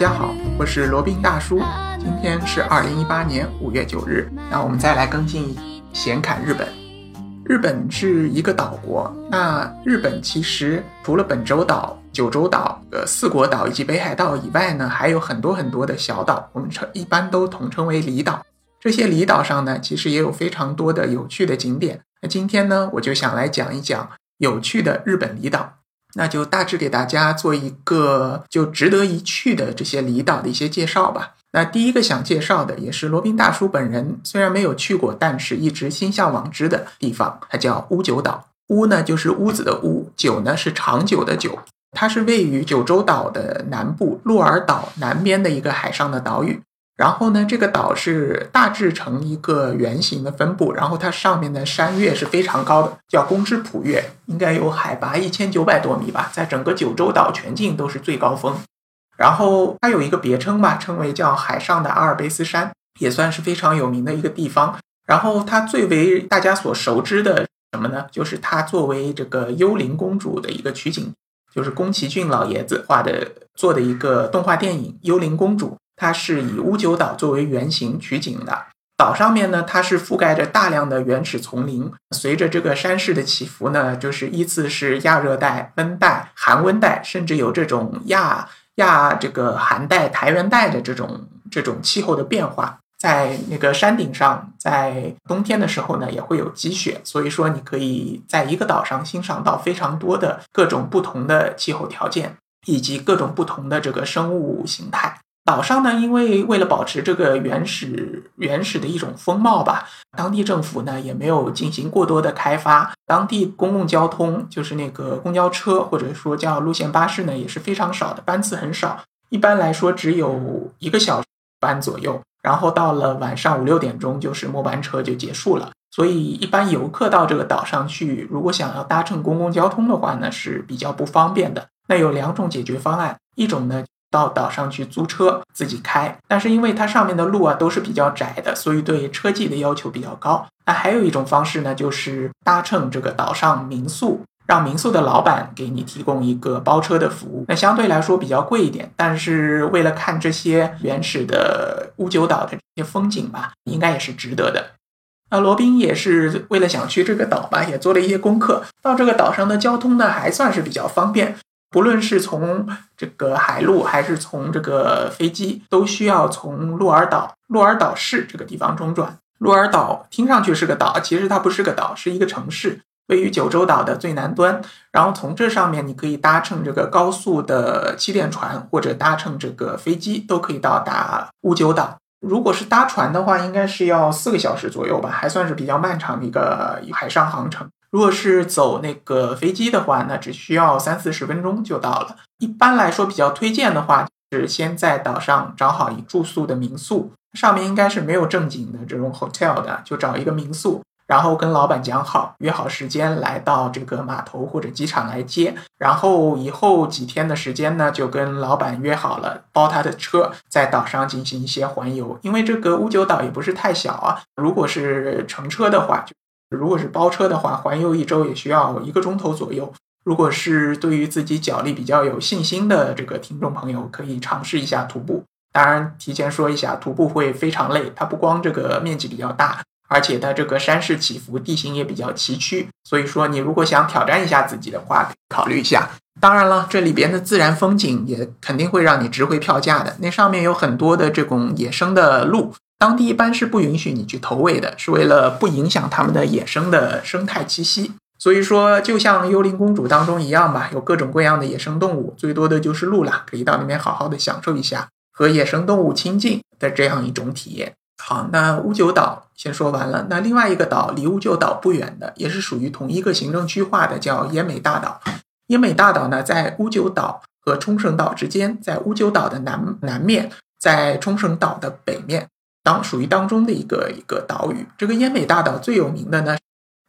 大家好，我是罗宾大叔。今天是二零一八年五月九日，那我们再来更新闲侃日本。日本是一个岛国，那日本其实除了本州岛、九州岛、呃四国岛以及北海道以外呢，还有很多很多的小岛，我们称一般都统称为离岛。这些离岛上呢，其实也有非常多的有趣的景点。那今天呢，我就想来讲一讲有趣的日本离岛。那就大致给大家做一个就值得一去的这些离岛的一些介绍吧。那第一个想介绍的也是罗宾大叔本人虽然没有去过，但是一直心向往之的地方，它叫屋久岛。屋呢就是屋子的屋，久呢是长久的久。它是位于九州岛的南部鹿儿岛南边的一个海上的岛屿。然后呢，这个岛是大致呈一个圆形的分布，然后它上面的山岳是非常高的，叫宫之浦岳，应该有海拔一千九百多米吧，在整个九州岛全境都是最高峰。然后它有一个别称吧，称为叫海上的阿尔卑斯山，也算是非常有名的一个地方。然后它最为大家所熟知的什么呢？就是它作为这个幽灵公主的一个取景，就是宫崎骏老爷子画的做的一个动画电影《幽灵公主》。它是以乌九岛作为原型取景的，岛上面呢，它是覆盖着大量的原始丛林。随着这个山势的起伏呢，就是依次是亚热带、温带、寒温带，甚至有这种亚亚这个寒带、台原带的这种这种气候的变化。在那个山顶上，在冬天的时候呢，也会有积雪，所以说你可以在一个岛上欣赏到非常多的各种不同的气候条件，以及各种不同的这个生物形态。岛上呢，因为为了保持这个原始原始的一种风貌吧，当地政府呢也没有进行过多的开发，当地公共交通就是那个公交车或者说叫路线巴士呢也是非常少的，班次很少，一般来说只有一个小时班左右，然后到了晚上五六点钟就是末班车就结束了，所以一般游客到这个岛上去，如果想要搭乘公共交通的话呢是比较不方便的。那有两种解决方案，一种呢。到岛上去租车自己开，但是因为它上面的路啊都是比较窄的，所以对车技的要求比较高。那还有一种方式呢，就是搭乘这个岛上民宿，让民宿的老板给你提供一个包车的服务。那相对来说比较贵一点，但是为了看这些原始的乌九岛的这些风景吧，应该也是值得的。那罗宾也是为了想去这个岛吧，也做了一些功课。到这个岛上的交通呢，还算是比较方便。不论是从这个海路还是从这个飞机，都需要从鹿儿岛鹿儿岛市这个地方中转。鹿儿岛听上去是个岛，其实它不是个岛，是一个城市，位于九州岛的最南端。然后从这上面，你可以搭乘这个高速的气垫船，或者搭乘这个飞机，都可以到达乌九岛。如果是搭船的话，应该是要四个小时左右吧，还算是比较漫长的一个海上航程。如果是走那个飞机的话，那只需要三四十分钟就到了。一般来说，比较推荐的话是先在岛上找好一住宿的民宿，上面应该是没有正经的这种 hotel 的，就找一个民宿，然后跟老板讲好，约好时间来到这个码头或者机场来接。然后以后几天的时间呢，就跟老板约好了，包他的车在岛上进行一些环游。因为这个乌九岛也不是太小啊，如果是乘车的话就。如果是包车的话，环游一周也需要一个钟头左右。如果是对于自己脚力比较有信心的这个听众朋友，可以尝试一下徒步。当然，提前说一下，徒步会非常累。它不光这个面积比较大，而且它这个山势起伏，地形也比较崎岖。所以说，你如果想挑战一下自己的话，考虑一下。当然了，这里边的自然风景也肯定会让你值回票价的。那上面有很多的这种野生的鹿。当地一般是不允许你去投喂的，是为了不影响他们的野生的生态栖息。所以说，就像《幽灵公主》当中一样吧，有各种各样的野生动物，最多的就是鹿了，可以到那边好好的享受一下和野生动物亲近的这样一种体验。好，那乌九岛先说完了。那另外一个岛离乌九岛不远的，也是属于同一个行政区划的，叫奄美大岛。奄美大岛呢，在乌九岛和冲绳岛之间，在乌九岛的南南面，在冲绳岛的北面，当属于当中的一个一个岛屿。这个奄美大岛最有名的呢。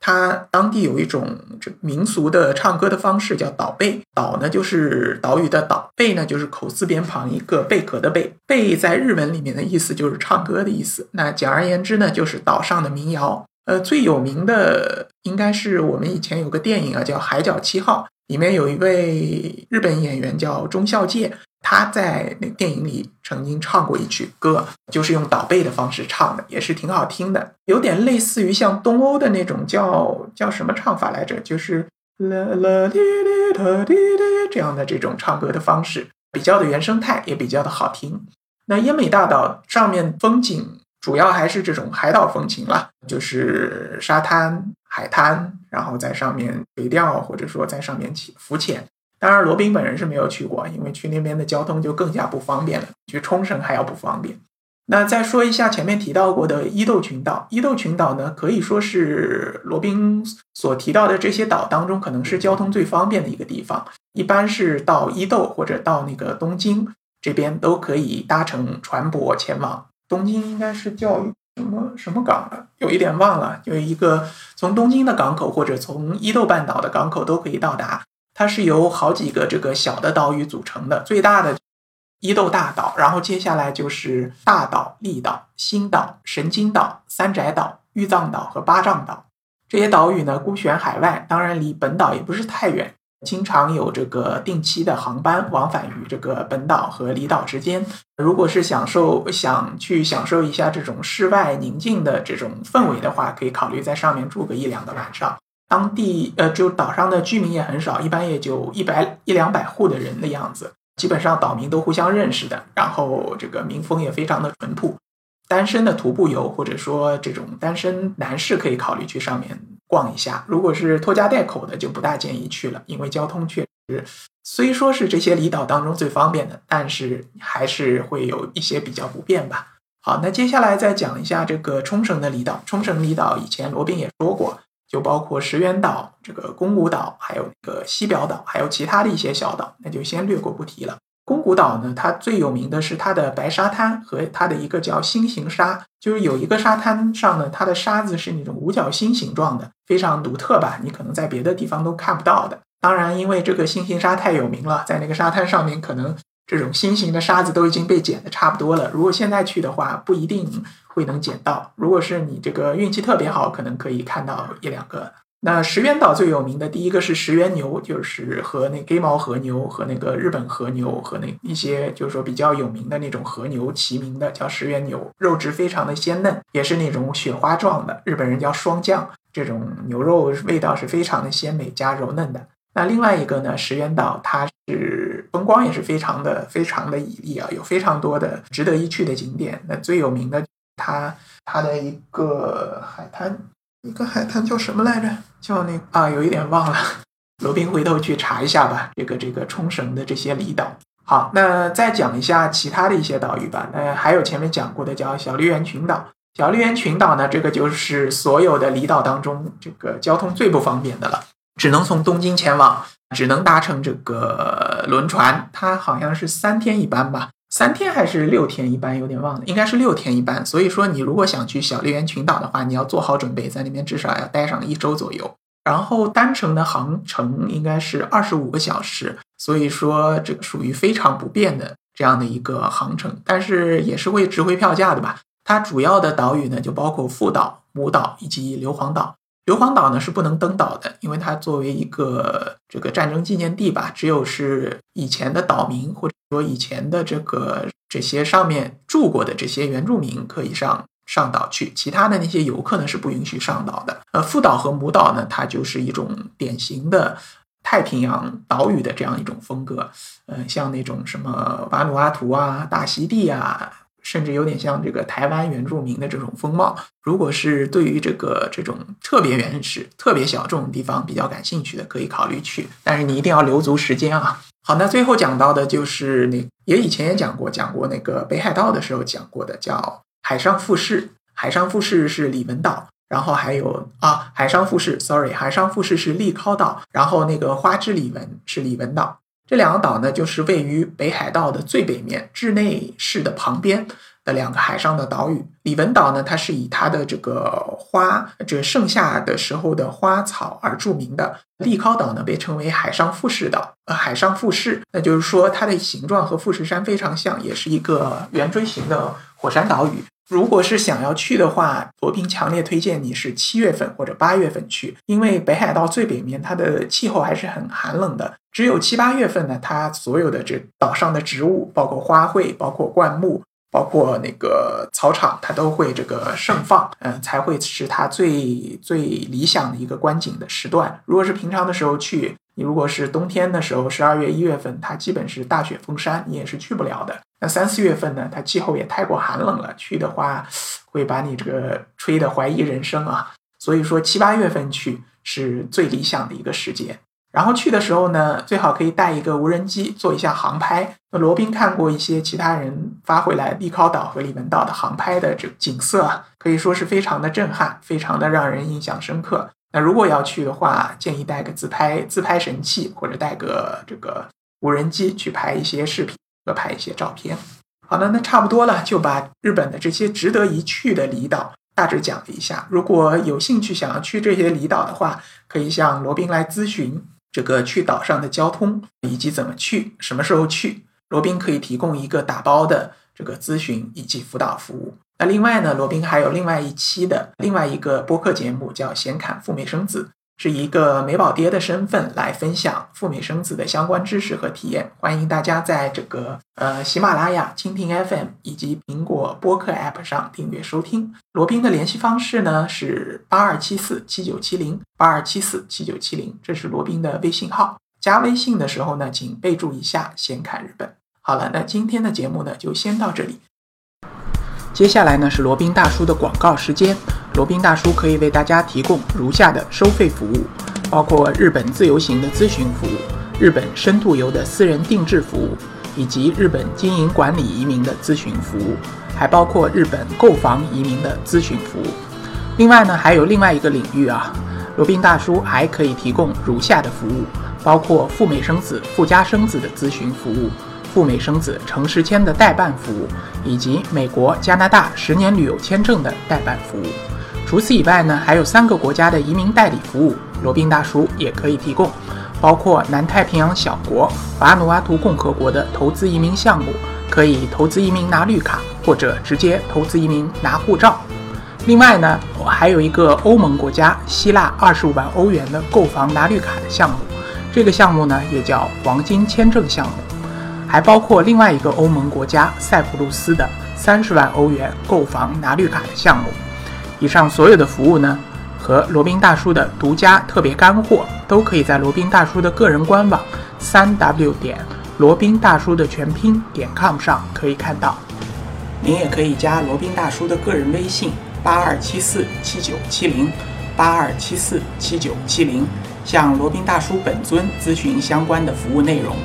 它当地有一种这民俗的唱歌的方式，叫岛贝。岛呢就是岛屿的岛，贝呢就是口字边旁一个贝壳的贝。贝在日文里面的意思就是唱歌的意思。那简而言之呢，就是岛上的民谣。呃，最有名的应该是我们以前有个电影啊，叫《海角七号》，里面有一位日本演员叫中孝介。他在那电影里曾经唱过一曲歌，就是用倒背的方式唱的，也是挺好听的，有点类似于像东欧的那种叫叫什么唱法来着，就是啦啦滴滴哒滴滴这样的这种唱歌的方式，比较的原生态，也比较的好听。那奄美大岛上面风景主要还是这种海岛风情了，就是沙滩、海滩，然后在上面垂钓，或者说在上面起浮潜。当然，罗宾本人是没有去过，因为去那边的交通就更加不方便了，去冲绳还要不方便。那再说一下前面提到过的伊豆群岛，伊豆群岛呢，可以说是罗宾所提到的这些岛当中，可能是交通最方便的一个地方。一般是到伊豆或者到那个东京这边都可以搭乘船舶前往。东京应该是叫什么什么港的，有一点忘了，有一个从东京的港口或者从伊豆半岛的港口都可以到达。它是由好几个这个小的岛屿组成的，最大的伊豆大岛，然后接下来就是大岛、立岛、新岛、神津岛、三宅岛、玉藏岛和八丈岛。这些岛屿呢，孤悬海外，当然离本岛也不是太远，经常有这个定期的航班往返于这个本岛和离岛之间。如果是享受想去享受一下这种室外宁静的这种氛围的话，可以考虑在上面住个一两个晚上。当地呃，就岛上的居民也很少，一般也就一百一两百户的人的样子。基本上岛民都互相认识的，然后这个民风也非常的淳朴。单身的徒步游或者说这种单身男士可以考虑去上面逛一下。如果是拖家带口的，就不大建议去了，因为交通确实虽说是这些离岛当中最方便的，但是还是会有一些比较不便吧。好，那接下来再讲一下这个冲绳的离岛。冲绳离岛以前罗宾也说过。就包括石垣岛、这个宫古岛，还有那个西表岛，还有其他的一些小岛，那就先略过不提了。宫古岛呢，它最有名的是它的白沙滩和它的一个叫心形沙，就是有一个沙滩上呢，它的沙子是那种五角星形状的，非常独特吧？你可能在别的地方都看不到的。当然，因为这个心形沙太有名了，在那个沙滩上面可能。这种星形的沙子都已经被捡的差不多了。如果现在去的话，不一定会能捡到。如果是你这个运气特别好，可能可以看到一两个。那石原岛最有名的第一个是石原牛，就是和那黑毛和牛和那个日本和牛和那一些就是说比较有名的那种和牛齐名的，叫石原牛，肉质非常的鲜嫩，也是那种雪花状的。日本人叫霜降，这种牛肉味道是非常的鲜美加柔嫩的。那另外一个呢，石原岛它是风光也是非常的非常的绮丽啊，有非常多的值得一去的景点。那最有名的，它它的一个海滩，一个海滩叫什么来着？叫那啊，有一点忘了。罗宾回头去查一下吧。这个这个冲绳的这些离岛。好，那再讲一下其他的一些岛屿吧。呃，还有前面讲过的叫小笠原群岛。小笠原群岛呢，这个就是所有的离岛当中这个交通最不方便的了。只能从东京前往，只能搭乘这个轮船，它好像是三天一班吧，三天还是六天一班，有点忘了，应该是六天一班。所以说，你如果想去小笠原群岛的话，你要做好准备，在那边至少要待上一周左右。然后单程的航程应该是二十五个小时，所以说这个属于非常不便的这样的一个航程，但是也是会值回票价的吧。它主要的岛屿呢，就包括父岛、母岛以及硫磺岛。硫磺岛呢是不能登岛的，因为它作为一个这个战争纪念地吧，只有是以前的岛民或者说以前的这个这些上面住过的这些原住民可以上上岛去，其他的那些游客呢是不允许上岛的。呃，父岛和母岛呢，它就是一种典型的太平洋岛屿的这样一种风格，嗯，像那种什么瓦努阿图啊、大溪地啊。甚至有点像这个台湾原住民的这种风貌。如果是对于这个这种特别原始、特别小众的地方比较感兴趣的，可以考虑去。但是你一定要留足时间啊。好，那最后讲到的就是那也以前也讲过，讲过那个北海道的时候讲过的，叫海上富士，海上富士是李文岛，然后还有啊，海上富士，sorry，海上富士是利尻岛，然后那个花之李文是李文岛。这两个岛呢，就是位于北海道的最北面，稚内市的旁边的两个海上的岛屿。李文岛呢，它是以它的这个花，这盛夏的时候的花草而著名的。利尻岛呢，被称为海上富士岛，呃，海上富士，那就是说它的形状和富士山非常像，也是一个圆锥形的火山岛屿。如果是想要去的话，罗宾强烈推荐你是七月份或者八月份去，因为北海道最北面它的气候还是很寒冷的。只有七八月份呢，它所有的这岛上的植物，包括花卉，包括灌木，包括那个草场，它都会这个盛放，嗯，才会是它最最理想的一个观景的时段。如果是平常的时候去。你如果是冬天的时候，十二月、一月份，它基本是大雪封山，你也是去不了的。那三四月份呢，它气候也太过寒冷了，去的话会把你这个吹得怀疑人生啊。所以说七八月份去是最理想的一个时间。然后去的时候呢，最好可以带一个无人机做一下航拍。那罗宾看过一些其他人发回来利考岛和里文岛的航拍的这景色，可以说是非常的震撼，非常的让人印象深刻。那如果要去的话，建议带个自拍自拍神器，或者带个这个无人机去拍一些视频和拍一些照片。好了，那差不多了，就把日本的这些值得一去的离岛大致讲了一下。如果有兴趣想要去这些离岛的话，可以向罗宾来咨询这个去岛上的交通以及怎么去、什么时候去。罗宾可以提供一个打包的这个咨询以及辅导服务。那另外呢，罗宾还有另外一期的另外一个播客节目，叫《闲侃赴美生子》，是一个美宝爹的身份来分享赴美生子的相关知识和体验。欢迎大家在这个呃喜马拉雅、蜻蜓 FM 以及苹果播客 App 上订阅收听。罗宾的联系方式呢是八二七四七九七零八二七四七九七零，这是罗宾的微信号。加微信的时候呢，请备注一下“闲侃日本”。好了，那今天的节目呢就先到这里。接下来呢是罗宾大叔的广告时间。罗宾大叔可以为大家提供如下的收费服务，包括日本自由行的咨询服务、日本深度游的私人定制服务，以及日本经营管理移民的咨询服务，还包括日本购房移民的咨询服务。另外呢，还有另外一个领域啊，罗宾大叔还可以提供如下的服务，包括赴美生子、赴加生子的咨询服务。赴美生子、城市签的代办服务，以及美国、加拿大十年旅游签证的代办服务。除此以外呢，还有三个国家的移民代理服务，罗宾大叔也可以提供，包括南太平洋小国瓦努阿图共和国的投资移民项目，可以投资移民拿绿卡，或者直接投资移民拿护照。另外呢，我还有一个欧盟国家希腊二十五万欧元的购房拿绿卡的项目，这个项目呢也叫黄金签证项目。还包括另外一个欧盟国家塞浦路斯的三十万欧元购房拿绿卡的项目。以上所有的服务呢，和罗宾大叔的独家特别干货，都可以在罗宾大叔的个人官网三 w 点罗宾大叔的全拼点 com 上可以看到。您也可以加罗宾大叔的个人微信八二七四七九七零八二七四七九七零，向罗宾大叔本尊咨询相关的服务内容。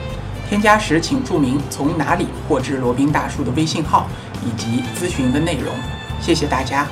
添加时请注明从哪里获知罗宾大叔的微信号以及咨询的内容，谢谢大家。